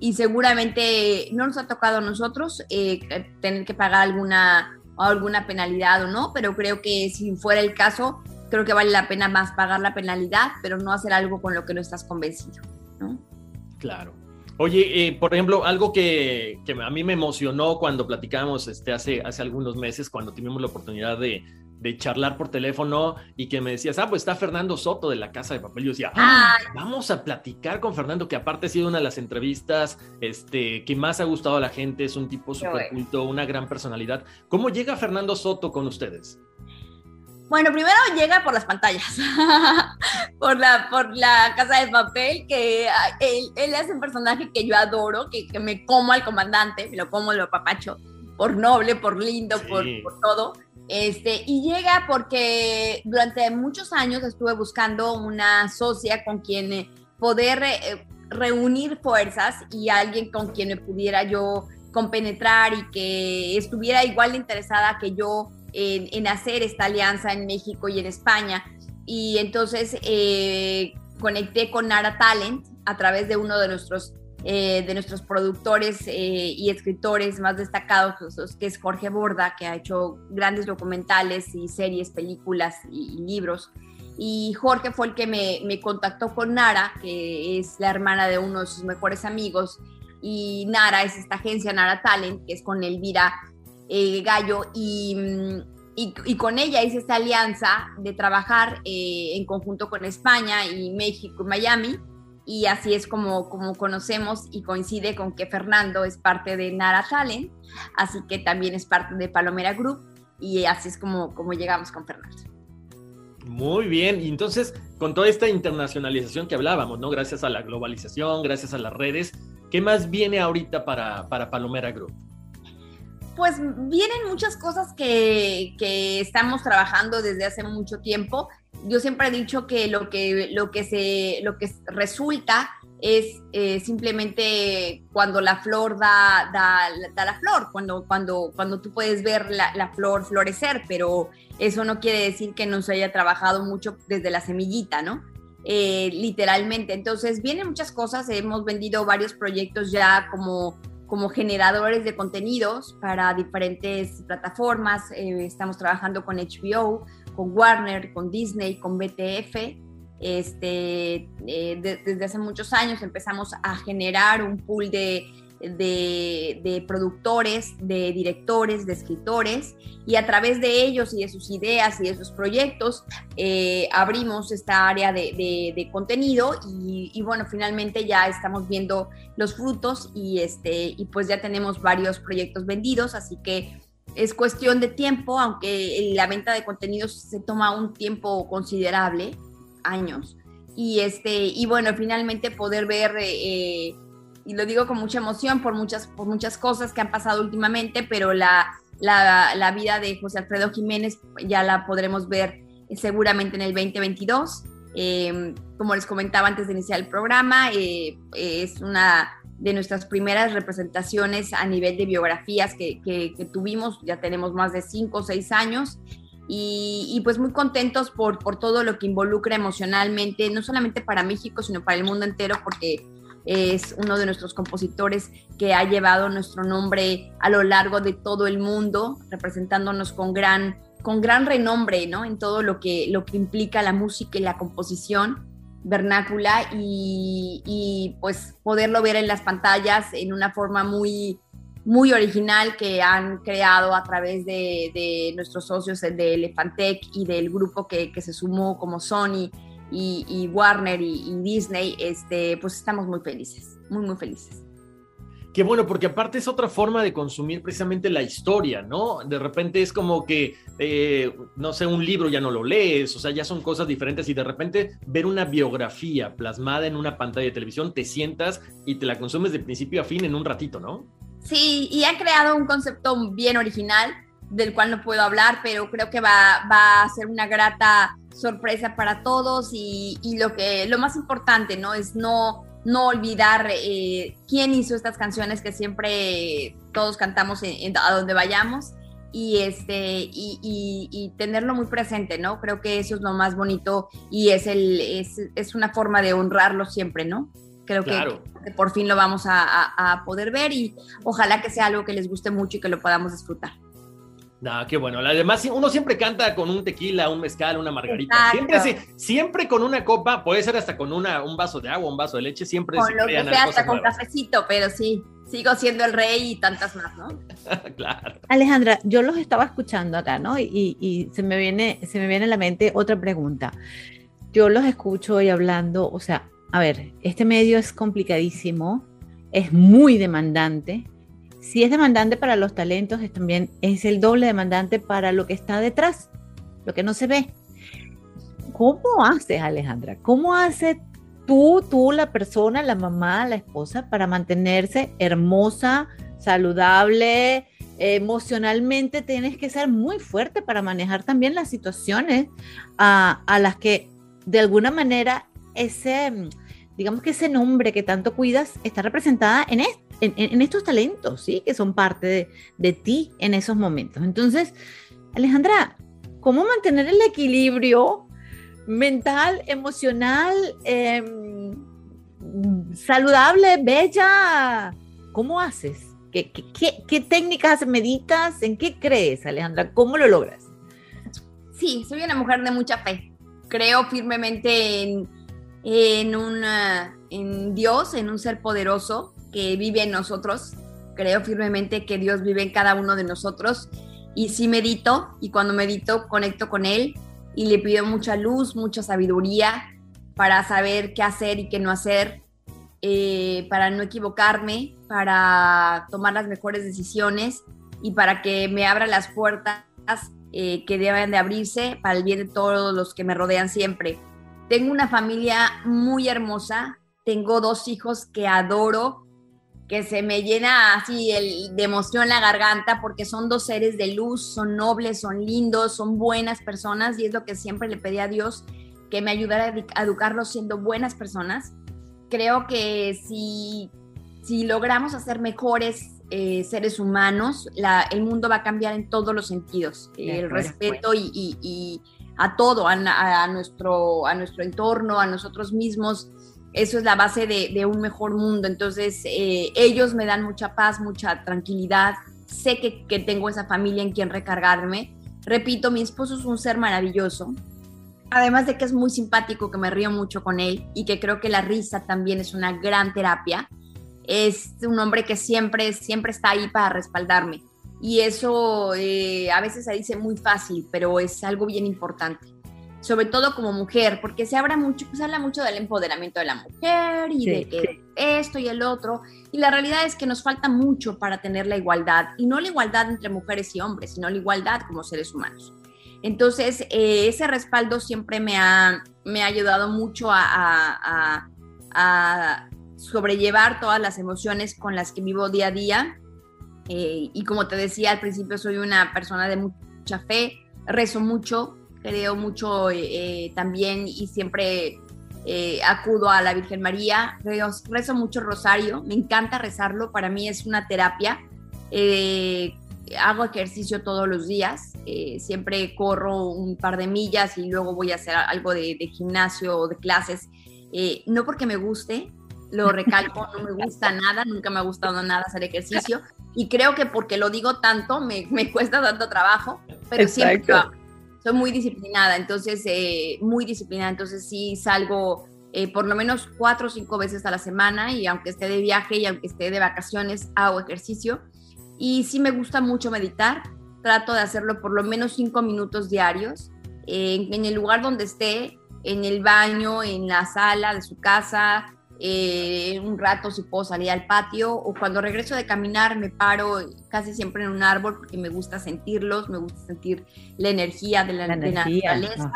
y seguramente no nos ha tocado a nosotros eh, tener que pagar alguna, alguna penalidad o no, pero creo que si fuera el caso, creo que vale la pena más pagar la penalidad, pero no hacer algo con lo que no estás convencido. Claro. Oye, eh, por ejemplo, algo que, a mí me emocionó cuando platicamos este, hace, hace algunos meses, cuando tuvimos la oportunidad de, charlar por teléfono y que me decías, ah, pues está Fernando Soto de la Casa de Papel. Yo decía, ah, vamos a platicar con Fernando, que aparte ha sido una de las entrevistas este, que más ha gustado a la gente, es un tipo súper culto, una gran personalidad. ¿Cómo llega Fernando Soto con ustedes? Bueno, primero llega por las pantallas, [LAUGHS] por, la, por la casa de papel, que él, él, es un personaje que yo adoro, que, que, me como al comandante, me lo como, lo papacho, por noble, por lindo, por, por, todo. Este, y llega porque durante muchos años estuve buscando una socia con quien eh, poder eh, reunir fuerzas y alguien con quien me pudiera yo compenetrar y que estuviera igual de interesada que yo en, hacer esta alianza en México y en España. Y entonces eh, conecté con Nara Talent a través de uno de nuestros, eh, de nuestros productores eh, y escritores más destacados, que es Jorge Borda, que ha hecho grandes documentales y series, películas y, libros. Y Jorge fue el que me, me, contactó con Nara, que es la hermana de uno de sus mejores amigos. Y Nara es esta agencia, Nara Talent, que es con Elvira Gallo mm, y, y, con ella hice esta alianza de trabajar eh, en conjunto con España y México y Miami y así es como, como conocemos y coincide con que Fernando es parte de Nara Talent, así que también es parte de Palomera Group y así es como, como llegamos con Fernando. Muy bien, y entonces con toda esta internacionalización que hablábamos, ¿no? Gracias a la globalización, gracias a las redes, ¿qué más viene ahorita para, para Palomera Group? Pues vienen muchas cosas que, estamos trabajando desde hace mucho tiempo. Yo siempre he dicho que lo que, lo que, se, lo que resulta es eh, simplemente cuando la flor da, da, la flor, cuando, cuando, cuando tú puedes ver la, la, flor florecer, pero eso no quiere decir que no se haya trabajado mucho desde la semillita, ¿no? Eh, literalmente. Entonces, vienen muchas cosas, hemos vendido varios proyectos ya como, como generadores de contenidos para diferentes plataformas, eh, estamos trabajando con HBO, con Warner, con Disney, con BTF este, eh, desde hace muchos años empezamos a generar un pool de, de, productores, de directores, de escritores, y a través de ellos y de sus ideas y de sus proyectos eh, abrimos esta área de, de contenido y, y, bueno, finalmente ya estamos viendo los frutos y, este, y pues ya tenemos varios proyectos vendidos, así que es cuestión de tiempo, aunque la venta de contenidos se toma un tiempo considerable años. Y, este, y bueno, finalmente poder ver, eh, y lo digo con mucha emoción por muchas, por muchas cosas que han pasado últimamente, pero la, la, vida de José Alfredo Jiménez ya la podremos ver seguramente en el 2022. Eh, como les comentaba antes de iniciar el programa, eh, es una de nuestras primeras representaciones a nivel de biografías que, que, que tuvimos, ya tenemos más de cinco o seis años y, pues muy contentos por, por todo lo que involucra emocionalmente, no solamente para México, sino para el mundo entero, porque es uno de nuestros compositores que ha llevado nuestro nombre a lo largo de todo el mundo, representándonos con gran, con gran renombre, ¿no? En todo lo que, lo que implica la música y la composición vernácula y, y pues poderlo ver en las pantallas en una forma muy, muy original que han creado a través de, nuestros socios de Elefantec y del grupo que, se sumó como Sony y, Warner y, Disney, este, pues estamos muy felices, muy, muy felices. Qué bueno, porque aparte es otra forma de consumir precisamente la historia, ¿no? De repente es como que, eh, no sé, un libro ya no lo lees, o sea, ya son cosas diferentes y de repente ver una biografía plasmada en una pantalla de televisión, te sientas y te la consumes de principio a fin en un ratito, ¿no? Sí, y han creado un concepto bien original del cual no puedo hablar, pero creo que va, va a ser una grata sorpresa para todos y, y, lo que lo más importante no es no no olvidar eh, quién hizo estas canciones que siempre todos cantamos a donde vayamos y este y, y, tenerlo muy presente no creo que eso es lo más bonito y es el es, es una forma de honrarlo siempre no Creo que, por fin lo vamos a, poder ver y ojalá que sea algo que les guste mucho y que lo podamos disfrutar. No, qué bueno. Además, uno siempre canta con un tequila, un mezcal, una margarita. Siempre, siempre con una copa, puede ser hasta con una, un vaso de agua, un vaso de leche, siempre con lo que sea, hasta con cafecito, pero sí, sigo siendo el rey y tantas más, ¿no? [LAUGHS] claro. Alejandra, yo los estaba escuchando acá, ¿no? Y, y, se, me viene, se me viene a la mente otra pregunta. Yo los escucho hoy hablando, o sea, a ver, este medio es complicadísimo, es muy demandante. Si es demandante para los talentos, es también es el doble demandante para lo que está detrás, lo que no se ve. ¿Cómo haces, Alejandra? ¿Cómo hace tú, tú, la persona, la mamá, la esposa, para mantenerse hermosa, saludable, emocionalmente tienes que ser muy fuerte para manejar también las situaciones a, a las que de alguna manera ese, digamos que ese nombre que tanto cuidas está representada en, en, estos talentos, ¿sí? Que son parte de, ti en esos momentos. Entonces, Alejandra, ¿cómo mantener el equilibrio mental, emocional, em, saludable, bella? ¿Cómo haces? ¿Qué, técnicas meditas? ¿En qué crees, Alejandra? ¿Cómo lo logras? Sí, soy una mujer de mucha fe. Creo firmemente en en, en Dios, en un ser poderoso que vive en nosotros. Creo firmemente que Dios vive en cada uno de nosotros y sí medito y cuando medito conecto con Él y le pido mucha luz, mucha sabiduría para saber qué hacer y qué no hacer, eh, para no equivocarme, para tomar las mejores decisiones y para que me abra las puertas eh, que deben de abrirse para el bien de todos los que me rodean siempre. Tengo una familia muy hermosa, tengo dos hijos que adoro, que se me llena así de emoción la garganta porque son dos seres de luz, son nobles, son lindos, son buenas personas y es lo que siempre le pedí a Dios, que me ayudara a educarlos siendo buenas personas. Creo que si, si logramos hacer mejores eh, seres humanos, el mundo va a cambiar en todos los sentidos. el respeto y, a todo, a, nuestro, a nuestro entorno, a nosotros mismos. Eso es la base de, un mejor mundo. Entonces, eh, ellos me dan mucha paz, mucha tranquilidad. Sé que, tengo esa familia en quien recargarme. Repito, mi esposo es un ser maravilloso. Además de que es muy simpático, que me río mucho con él y que creo que la risa también es una gran terapia es un hombre que siempre, siempre está ahí para respaldarme. Y eso eh, a veces se dice muy fácil, pero es algo bien importante. Sobre todo como mujer, porque se habla mucho, pues habla mucho del empoderamiento de la mujer y de que esto y el otro. Y la realidad es que nos falta mucho para tener la igualdad. Y no la igualdad entre mujeres y hombres, sino la igualdad como seres humanos. Entonces, eh, ese respaldo siempre me ha, me ha ayudado mucho a, a sobrellevar todas las emociones con las que vivo día a día. Eh, y como te decía al principio, soy una persona de mucha fe, rezo mucho, creo mucho eh, eh, también y siempre acudo a la Virgen María, rezo, mucho rosario, me encanta rezarlo, para mí es una terapia. hago ejercicio todos los días, siempre corro un par de millas y luego voy a hacer algo de, de gimnasio o de clases, no porque me guste, lo [LAUGHS] recalco, no me gusta nada, nunca me ha gustado nada hacer ejercicio. Y creo que porque lo digo tanto me, me cuesta tanto trabajo, pero siempre Soy muy disciplinada, entonces, eh, muy disciplinada, entonces sí salgo eh, por lo menos cuatro o cinco veces a la semana y aunque esté de viaje y aunque esté de vacaciones, hago ejercicio. Y sí me gusta mucho meditar, trato de hacerlo por lo menos cinco minutos diarios en el lugar donde esté, en el baño, en la sala de su casa, eh, un rato si puedo salir al patio o cuando regreso de caminar me paro casi siempre en un árbol porque me gusta sentirlos, me gusta sentir la energía de la, naturaleza.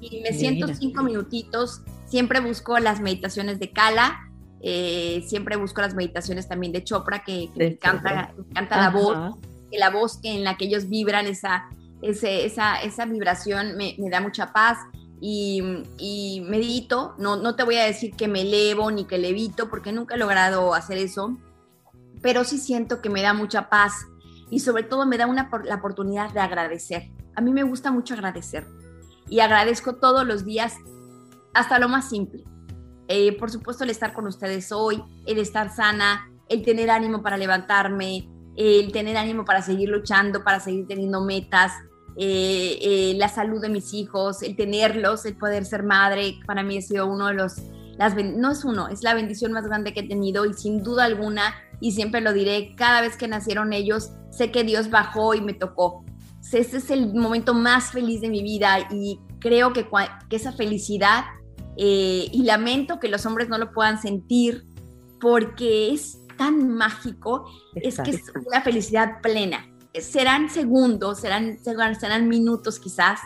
y me siento cinco minutitos, siempre busco las meditaciones de Kala, eh, siempre busco las meditaciones también de Chopra que, me, encanta, me encanta la voz, que la voz en la que ellos vibran, esa, esa, esa vibración me, me da mucha paz y, medito, no, no te voy a decir que me elevo ni que levito, porque nunca he logrado hacer eso, pero sí siento que me da mucha paz y sobre todo me da una, la oportunidad de agradecer. A mí me gusta mucho agradecer y agradezco todos los días, hasta lo más simple. Eh, por supuesto, el estar con ustedes hoy, el estar sana, el tener ánimo para levantarme, el tener ánimo para seguir luchando, para seguir teniendo metas, eh, eh, la salud de mis hijos, el tenerlos, el poder ser madre, para mí ha sido uno de los, las, no es uno, es la bendición más grande que he tenido y sin duda alguna, y siempre lo diré, cada vez que nacieron ellos, sé que Dios bajó y me tocó. Este es el momento más feliz de mi vida y creo que, que esa felicidad, eh, y lamento que los hombres no lo puedan sentir porque es tan mágico, es que es una felicidad plena serán segundos, serán, serán minutos quizás,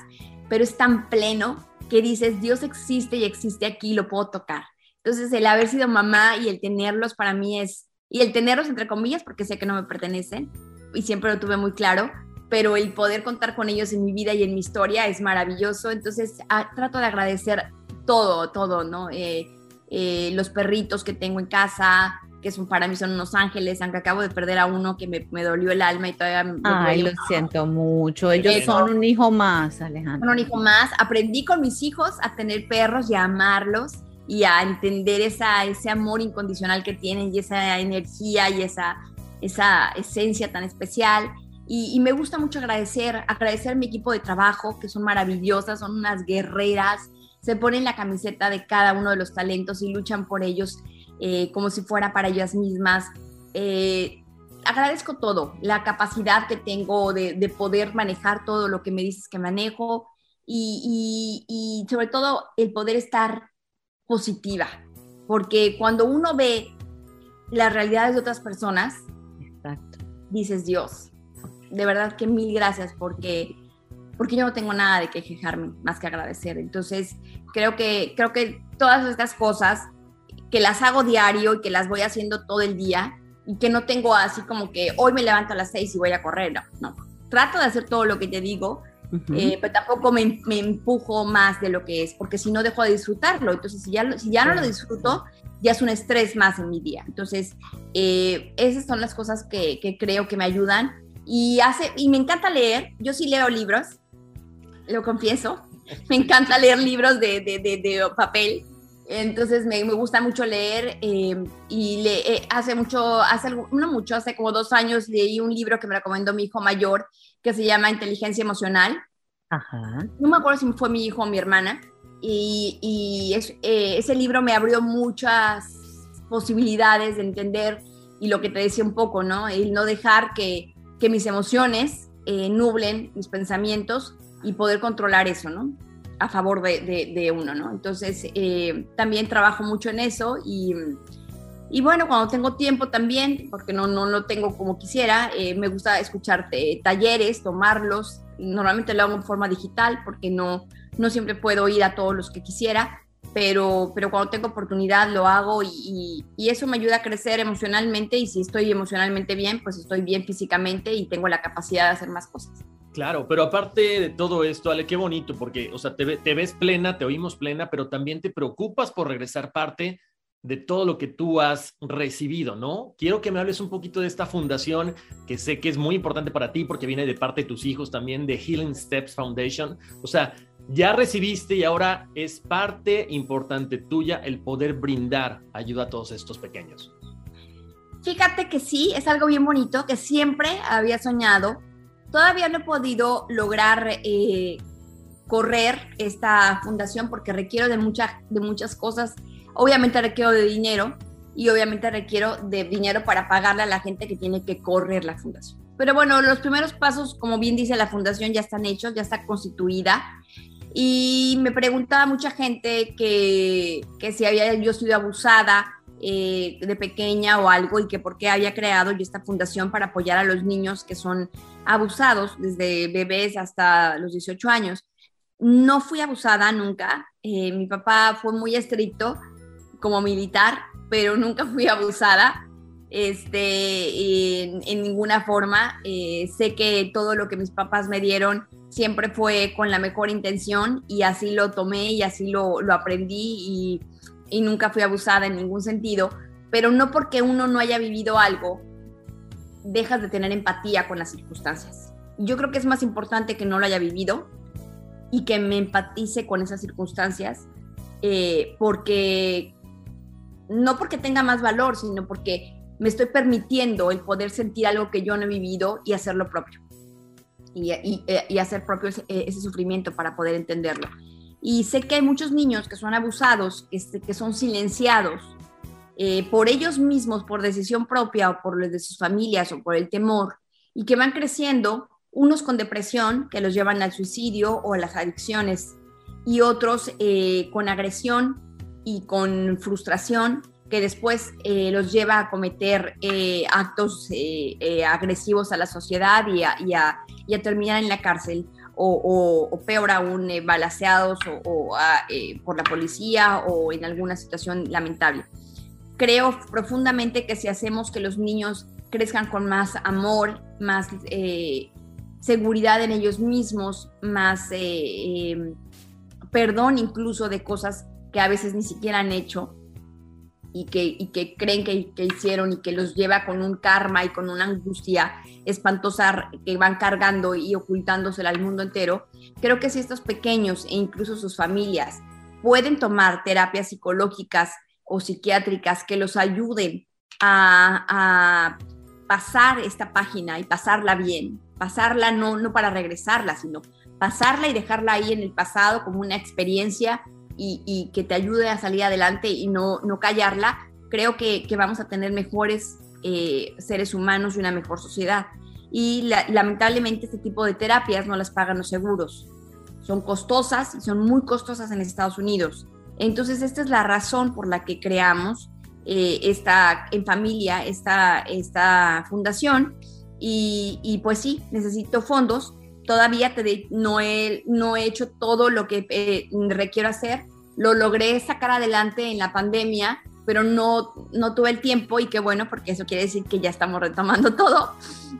pero es tan pleno que dices, Dios existe y existe aquí, lo puedo tocar. Entonces, el haber sido mamá y el tenerlos para mí es, y el tenerlos entre comillas, porque sé que no me pertenecen, y siempre lo tuve muy claro, pero el poder contar con ellos en mi vida y en mi historia es maravilloso. Entonces, ah, trato de agradecer todo, todo, ¿no? Eh, eh, los perritos que tengo en casa, que son para mí son unos ángeles, aunque acabo de perder a uno que me, me dolió el alma y todavía me Ay, lo siento mucho. Ellos son un hijo más, Alejandro. Son un hijo más. Aprendí con mis hijos a tener perros y a amarlos y a entender esa, ese amor incondicional que tienen y esa energía y esa, esa esencia tan especial. Y, y, me gusta mucho agradecer, agradecer a mi equipo de trabajo, que son maravillosas, son unas guerreras, se ponen la camiseta de cada uno de los talentos y luchan por ellos eh, como si fuera para ellas mismas. Eh, agradezco todo, la capacidad que tengo de, poder manejar todo lo que me dices que manejo y, sobre todo el poder estar positiva, porque cuando uno ve las realidades de otras personas, dices Dios, de verdad que mil gracias porque porque yo no tengo nada de que quejarme más que agradecer. Entonces, creo que, creo que todas estas cosas que las hago diario y que las voy haciendo todo el día y que no tengo así como que hoy me levanto a las seis y voy a correr, no, no. Trato de hacer todo lo que te digo, eh, pero tampoco me, me, empujo más de lo que es, porque si no dejo de disfrutarlo. Entonces, si ya, si ya no lo disfruto, ya es un estrés más en mi día. Entonces, eh, esas son las cosas que, que, creo que me ayudan. Y, hace, y me encanta leer. Yo sí leo libros, lo confieso. Me encanta leer libros de, de, de, papel. Entonces me, me, gusta mucho leer eh, y le, hace mucho, hace no mucho, hace como dos años leí un libro que me recomendó mi hijo mayor que se llama Inteligencia Emocional. Ajá. No me acuerdo si fue mi hijo o mi hermana. Y, y es, eh, ese libro me abrió muchas posibilidades de entender y lo que te decía un poco, ¿no? El no dejar que, que mis emociones eh, nublen mis pensamientos y poder controlar eso, ¿no? A favor de, uno, ¿no? Entonces, eh, también trabajo mucho en eso y y bueno, cuando tengo tiempo también, porque no, no lo tengo como quisiera, eh, me gusta escuchar talleres, tomarlos. Normalmente lo hago en forma digital porque no, no siempre puedo ir a todos los que quisiera, pero, pero cuando tengo oportunidad lo hago y, y, eso me ayuda a crecer emocionalmente y si estoy emocionalmente bien, pues estoy bien físicamente y tengo la capacidad de hacer más cosas. Claro, pero aparte de todo esto, Ale, qué bonito, porque, o sea, te, te ves plena, te oímos plena, pero también te preocupas por regresar parte de todo lo que tú has recibido, ¿no? Quiero que me hables un poquito de esta fundación que sé que es muy importante para ti porque viene de parte de tus hijos también, de Healing Steps Foundation. O sea, ya recibiste y ahora es parte importante tuya el poder brindar ayuda a todos estos pequeños. Fíjate que sí, es algo bien bonito que siempre había soñado. Todavía no he podido lograr eh, correr esta fundación porque requiero de, de muchas cosas Obviamente requiero de dinero y obviamente requiero de dinero para pagarle a la gente que tiene que correr la fundación. Pero bueno, los primeros pasos, como bien dice la fundación, ya están hechos, ya está constituida. Y me preguntaba mucha gente que, que si había yo sido abusada eh, de pequeña o algo y que por qué había creado yo esta fundación para apoyar a los niños que son abusados desde bebés hasta los 18 años. No fui abusada nunca. Eh, mi papá fue muy estricto como militar, pero [LAUGHS] nunca fui abusada este, en, ninguna forma. Eh, sé que todo lo que mis papás me dieron siempre fue con la mejor intención y así lo tomé y así lo, lo aprendí y, nunca fui abusada en ningún sentido, pero no porque uno no haya vivido algo, dejas de tener empatía con las circunstancias. Yo creo que es más importante que no lo haya vivido y que me empatice con esas circunstancias, eh, porque no porque tenga más valor, sino porque me estoy permitiendo el poder sentir algo que yo no he vivido y hacerlo propio. Y, y, hacer propio ese, sufrimiento para poder entenderlo. Y sé que hay muchos niños que son abusados, este, que son silenciados eh, por ellos mismos, por decisión propia o por los de sus familias o por el temor, y que van creciendo, unos con depresión que los llevan al suicidio o a las adicciones, y otros eh, con agresión y con frustración que después eh, los lleva a cometer actos agresivos a la sociedad y a, terminar en la cárcel o, o, peor aún balaseados o, por la policía o en alguna situación lamentable. Creo profundamente que si hacemos que los niños crezcan con más amor, más seguridad en ellos mismos, más perdón incluso de cosas que a veces ni siquiera han hecho y que, y que creen que, que, hicieron y que los lleva con un karma y con una angustia espantosa que van cargando y ocultándosela al mundo entero, creo que si estos pequeños e incluso sus familias pueden tomar terapias psicológicas o psiquiátricas que los ayuden a, a pasar esta página y pasarla bien, pasarla no, no para regresarla, sino pasarla y dejarla ahí en el pasado como una experiencia y, que te ayude a salir adelante y no, no callarla, creo que, vamos a tener mejores eh, seres humanos y una mejor sociedad. Y lamentablemente este tipo de terapias no las pagan los seguros. Son costosas y son muy costosas en Estados Unidos. Entonces esta es la razón por la que creamos eh, esta en familia, esta, esta fundación. Y pues sí, necesito fondos todavía no, he, hecho todo lo que eh, requiero hacer. Lo logré sacar adelante en la pandemia, pero no, no tuve el tiempo y qué bueno, porque eso quiere decir que ya estamos retomando [LAUGHS] todo.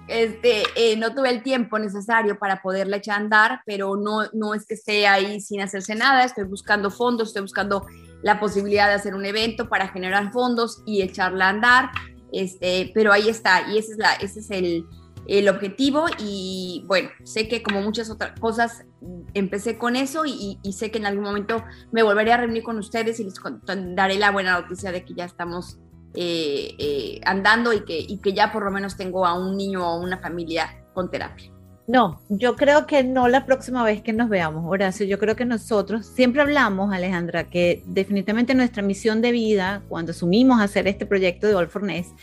Este, eh, no tuve el tiempo necesario para poderle echar a andar, pero no, no es que esté ahí sin hacerse nada, estoy buscando fondos, estoy buscando la posibilidad de hacer un evento para generar fondos y echarla a andar, este, pero ahí está, y ese es, la, ese es el, el objetivo y bueno, sé que como muchas otras cosas empecé con eso y, sé que en algún momento me volveré a reunir con ustedes y les daré la buena noticia de que ya estamos eh, eh, andando y que, y que ya por lo menos tengo a un niño o una familia con terapia. No, yo creo que no la próxima vez que nos veamos, Horacio. Yo creo que nosotros siempre hablamos, Alejandra, que definitivamente nuestra misión de vida, cuando asumimos hacer este proyecto de All for Ness,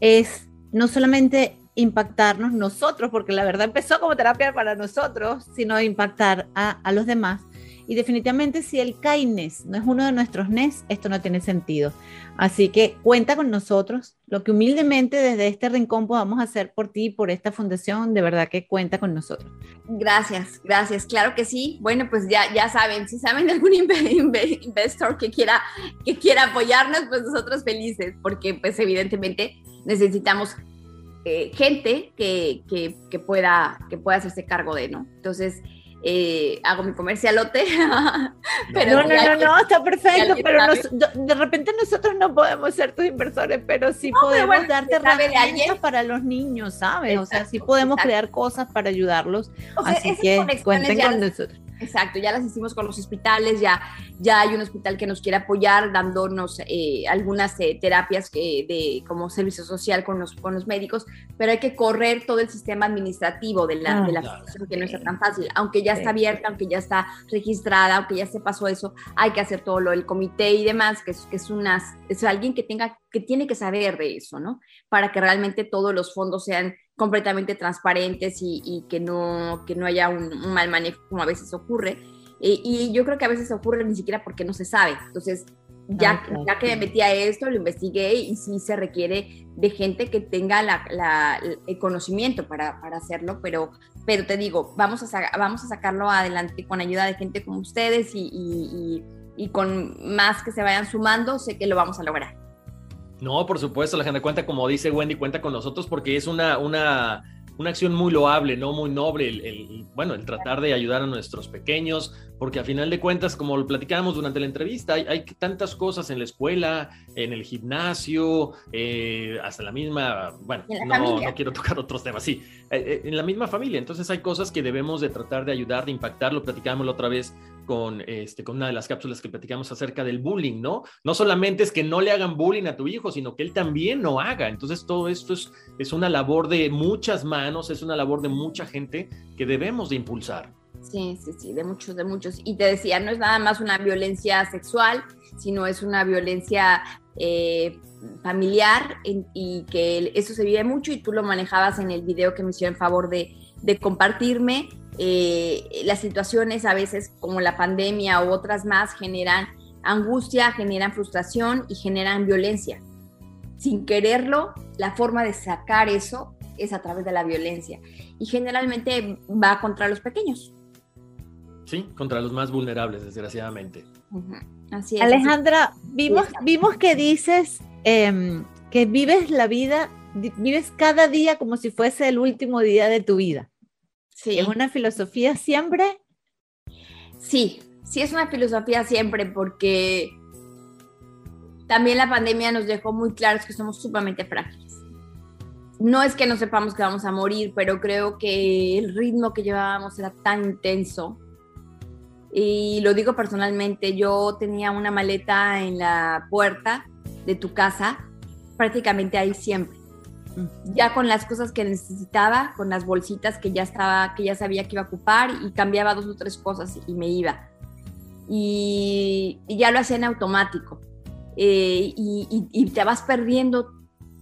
es no solamente impactarnos nosotros, porque la verdad empezó como terapia para nosotros, sino impactar a, los demás. Y definitivamente si el kindness no es uno de nuestros NES, esto no tiene sentido. Así que cuenta con nosotros. Lo que humildemente desde este rincón podamos hacer por ti, por esta fundación, de verdad que cuenta con nosotros. Gracias, gracias. Claro que sí. Bueno, pues ya, ya saben, si saben de algún investor que quiera, que quiera apoyarnos, pues nosotros felices, porque pues evidentemente necesitamos eh, gente que, que, pueda, que pueda hacerse cargo de, ¿no? Entonces, eh, hago mi comercialote. [LAUGHS] pero no, no, no, no, está perfecto, pero de repente nosotros no podemos ser tus inversores, pero sí podemos darte herramientas para los niños, ¿sabes? O sea, sí podemos crear cosas para ayudarlos. así que cuenten con nosotros. Exacto, ya las hicimos con los hospitales, ya, ya hay un hospital que nos quiere apoyar dándonos eh, algunas eh, terapias que de, como servicio social con los, con los médicos, pero hay que correr todo el sistema administrativo de la, de la asociación que no está tan fácil, aunque ya está abierta, aunque ya está registrada, aunque ya se pasó eso, hay que hacer todo lo del comité y demás, que es, que es, unas, es alguien que tenga, que tiene que saber de eso, ¿no? Para que realmente todos los fondos sean completamente transparentes y, que, no, que no haya un, mal manejo como a veces ocurre. y yo creo que a veces ocurre ni siquiera porque no se sabe. Entonces, ya, ya que me metí a esto, lo investigué y sí se requiere de gente que tenga la, el conocimiento para, para, hacerlo, pero, pero te digo, vamos a, vamos a sacarlo adelante con ayuda de gente como ustedes y, y, y con más que se vayan sumando, sé que lo vamos a lograr. No, por supuesto, la gente cuenta, como dice Wendy, cuenta con nosotros porque es una, una, una acción muy loable, ¿no? Muy noble, el, bueno, el tratar de ayudar a nuestros pequeños, porque a final de cuentas, como lo platicábamos durante la entrevista, hay, tantas cosas en la escuela, en el gimnasio, eh, hasta la misma, bueno, no, no, quiero tocar otros temas, sí, eh, eh, en la misma familia, entonces hay cosas que debemos de tratar de ayudar, de impactar, lo platicábamos la otra vez con, este, con una de las cápsulas que platicamos acerca del bullying, ¿no? No solamente es que no le hagan bullying a tu hijo, sino que él también no haga, entonces todo esto es, es una labor de muchas manos, es una labor de mucha gente que debemos de impulsar. Sí, sí, sí, de muchos, de muchos. Y te decía, no es nada más una violencia sexual, sino es una violencia eh, familiar y que eso se vive mucho y tú lo manejabas en el video que me hicieron favor de, compartirme. Eh, las situaciones a veces como la pandemia u otras más generan angustia, generan frustración y generan violencia. Sin quererlo, la forma de sacar eso es a través de la violencia y generalmente va contra los pequeños. Sí, contra los más vulnerables, desgraciadamente. Así es. Alejandra, vimos, vimos que dices em, que vives la vida, vives cada día como si fuese el último día de tu vida. Sí. ¿Es una filosofía siempre? Sí, sí es una filosofía siempre porque también la pandemia nos dejó muy claros que somos sumamente frágiles. No es que no sepamos que vamos a morir, pero creo que el ritmo que llevábamos era tan intenso y lo digo personalmente, yo tenía una maleta en la puerta de tu casa, prácticamente ahí siempre. Ya con las cosas que necesitaba, con las bolsitas que ya estaba, que ya sabía que iba a ocupar y cambiaba dos o tres cosas y me iba. Y, ya lo hacía en automático. Eh, y, y, te vas perdiendo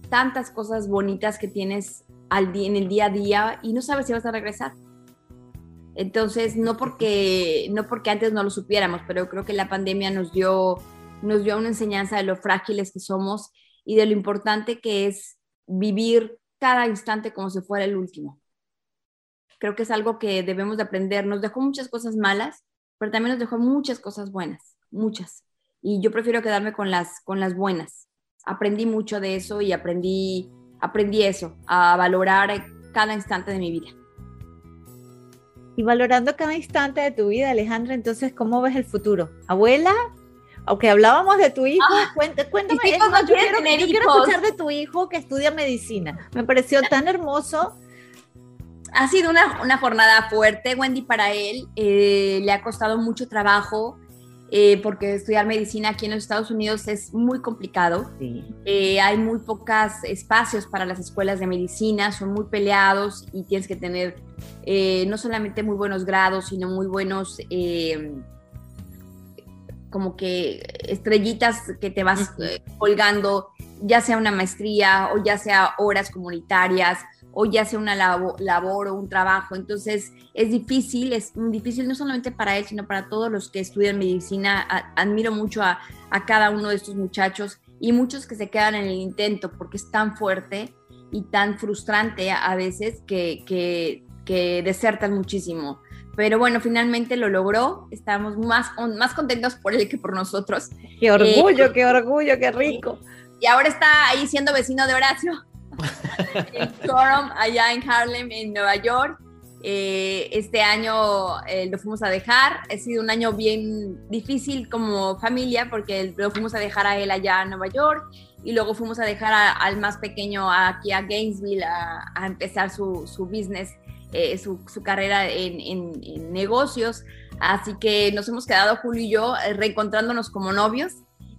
tantas cosas bonitas que tienes al en el día a día y no sabes si vas a regresar. Entonces, no porque, no porque antes no lo supiéramos, pero creo que la pandemia nos dio, nos dio una enseñanza de lo frágiles que somos y de lo importante que es vivir cada instante como si fuera el último. creo que es algo que debemos de aprender. Nos dejó muchas cosas malas, pero también nos dejó muchas cosas buenas, muchas. Y yo prefiero quedarme con las, con las buenas. Aprendí mucho de eso y aprendí, aprendí eso, a valorar cada instante de mi vida. Y valorando cada instante de tu vida, Alejandra, entonces, ¿cómo ves el futuro? ¿Abuela? Aunque hablábamos de tu hijo, ah, cuéntame, yo quiero, escuchar de tu hijo que estudia medicina. Me pareció tan hermoso. Ha sido una, una jornada fuerte, Wendy, para él. Eh, le ha costado mucho trabajo. Eh, porque estudiar medicina aquí en los Estados Unidos es muy complicado. Eh, hay muy pocos espacios para las escuelas de medicina, son muy peleados y tienes que tener no solamente muy buenos grados, sino muy buenos como que estrellitas que te vas colgando, ya sea una maestría o ya sea horas comunitarias o ya sea una labor, o un trabajo. Entonces es difícil, es difícil no solamente para él, sino para todos los que estudian medicina. admiro mucho a, cada uno de estos muchachos y muchos que se quedan en el intento porque es tan fuerte y tan frustrante a veces que, que, desertan muchísimo. Pero bueno, finalmente lo logró. Estamos más, más contentos por él que por nosotros. Qué orgullo, eh, [LAUGHS] qué orgullo, qué rico. Y ahora está ahí siendo vecino de Horacio [LAUGHS] en Durham, allá en Harlem, en Nueva York. Eh, este año eh, lo fuimos a dejar. Ha sido un año bien difícil como familia porque lo fuimos a dejar a él allá en Nueva York y luego fuimos a dejar al más pequeño aquí a Gainesville a, empezar su, su business, eh, su, su, carrera en, en, negocios. Así que nos hemos quedado Julio y yo reencontrándonos como novios.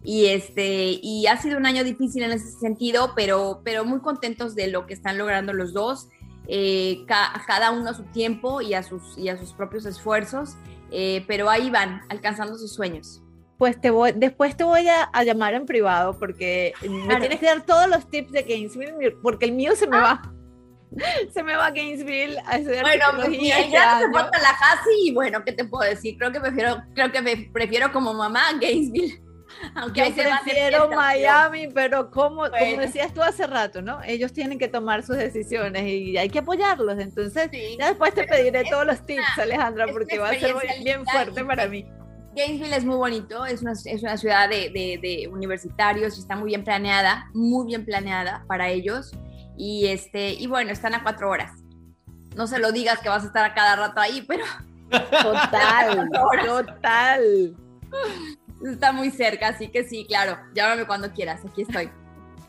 Y, este, y ha sido un año difícil en ese sentido, pero, pero muy contentos de lo que están logrando los dos, eh, cada uno a su tiempo y a sus, y a sus propios esfuerzos, eh, pero ahí van, alcanzando sus sueños. Pues te voy, después te voy a, llamar en privado porque me tienes que dar todos los tips de Gainesville, porque el mío se me va [LAUGHS] se me va a Gainesville a estudiar Bueno, pues ya este se falta la Hasi y bueno, ¿qué te puedo decir? Creo que prefiero, creo que me prefiero como mamá a Gainesville. [LAUGHS] Aunque Yo prefiero Miami, pero como, como decías tú hace rato, ¿no? Ellos tienen que tomar sus decisiones y hay que apoyarlos. Entonces, ya después te pediré todos los tips, Alejandra, porque va a ser bien fuerte para mí. Gainesville es muy bonito, es una, es una ciudad de, de, de, universitarios y está muy bien planeada, muy bien planeada para ellos. Y, este, y bueno, están a cuatro horas. No se lo digas que vas a estar a cada rato ahí, pero... [LAUGHS] Total, [LAUGHS] total. Está muy cerca, así que sí, claro, llámame cuando quieras, aquí estoy.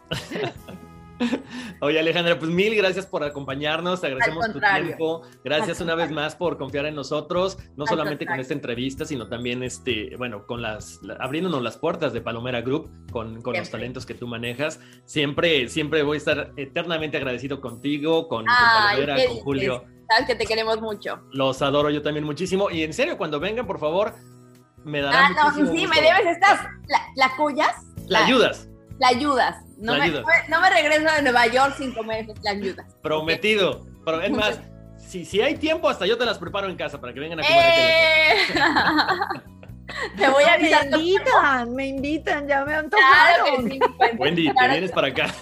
[LAUGHS] [LAUGHS] Oye Alejandra, pues mil gracias por acompañarnos, te agradecemos tu tiempo, gracias una vez más por confiar en nosotros, no solamente con esta entrevista, sino también este, bueno, con las, abriéndonos las puertas de Palomera Group, con, con los talentos que tú manejas. Siempre, siempre voy a estar eternamente agradecido contigo, con, Palomera, con Julio. Sabes que te queremos mucho. Los adoro yo también muchísimo. Y en serio, cuando vengan, por favor, me dará Ah, no, sí, me debes estas, la, cuyas. La, ayudas. La ayudas. No, me, no me regreso de Nueva York sin comer la ayudas. Prometido. Pero es más, si, si hay tiempo, hasta yo te las preparo en casa para que vengan a comer. ¡Eh! [LAUGHS] Te voy a avisar. Me invitan, me invitan, ya me han tocado. Claro que sí, Wendy, te vienes para acá.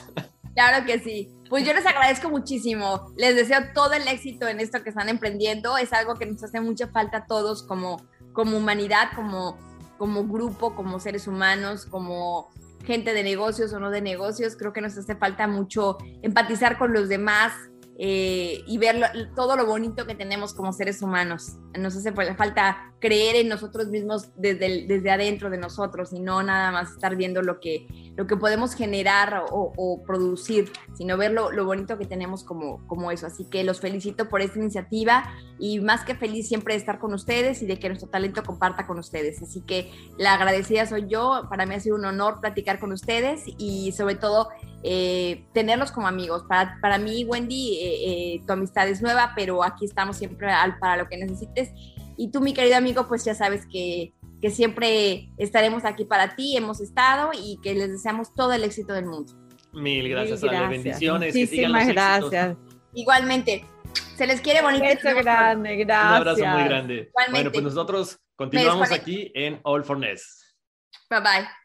Claro que sí. Pues yo les agradezco muchísimo. Les deseo todo el éxito en esto que están emprendiendo. Es algo que nos hace mucha falta a todos como, como humanidad, como, como grupo, como seres humanos, como gente de negocios o no de negocios. Creo que nos hace falta mucho empatizar con los demás, eh, y ver todo lo bonito que tenemos como seres humanos. Nos hace falta creer en nosotros mismos desde, desde adentro de nosotros y no nada más estar viendo lo que, lo que podemos generar o, producir, sino ver lo, bonito que tenemos como, como eso. Así que los felicito por esta iniciativa y más que feliz siempre de estar con ustedes y de que nuestro talento comparta con ustedes. Así que la agradecida soy yo. Para mí ha sido un honor platicar con ustedes y sobre todo eh, tenerlos como amigos. Para, para mí, Wendy, eh, eh, tu amistad es nueva, pero aquí estamos siempre para lo que necesites. Y tú, mi querido amigo, pues ya sabes que, que siempre estaremos aquí para ti, hemos estado y que les deseamos todo el éxito del mundo. Mil gracias, Mil gracias. bendiciones. Muchísimas gracias. Igualmente, se les quiere bonito. Un grande, gracias. Un abrazo muy grande. Bueno, pues nosotros continuamos aquí en All for Ness. Bye bye.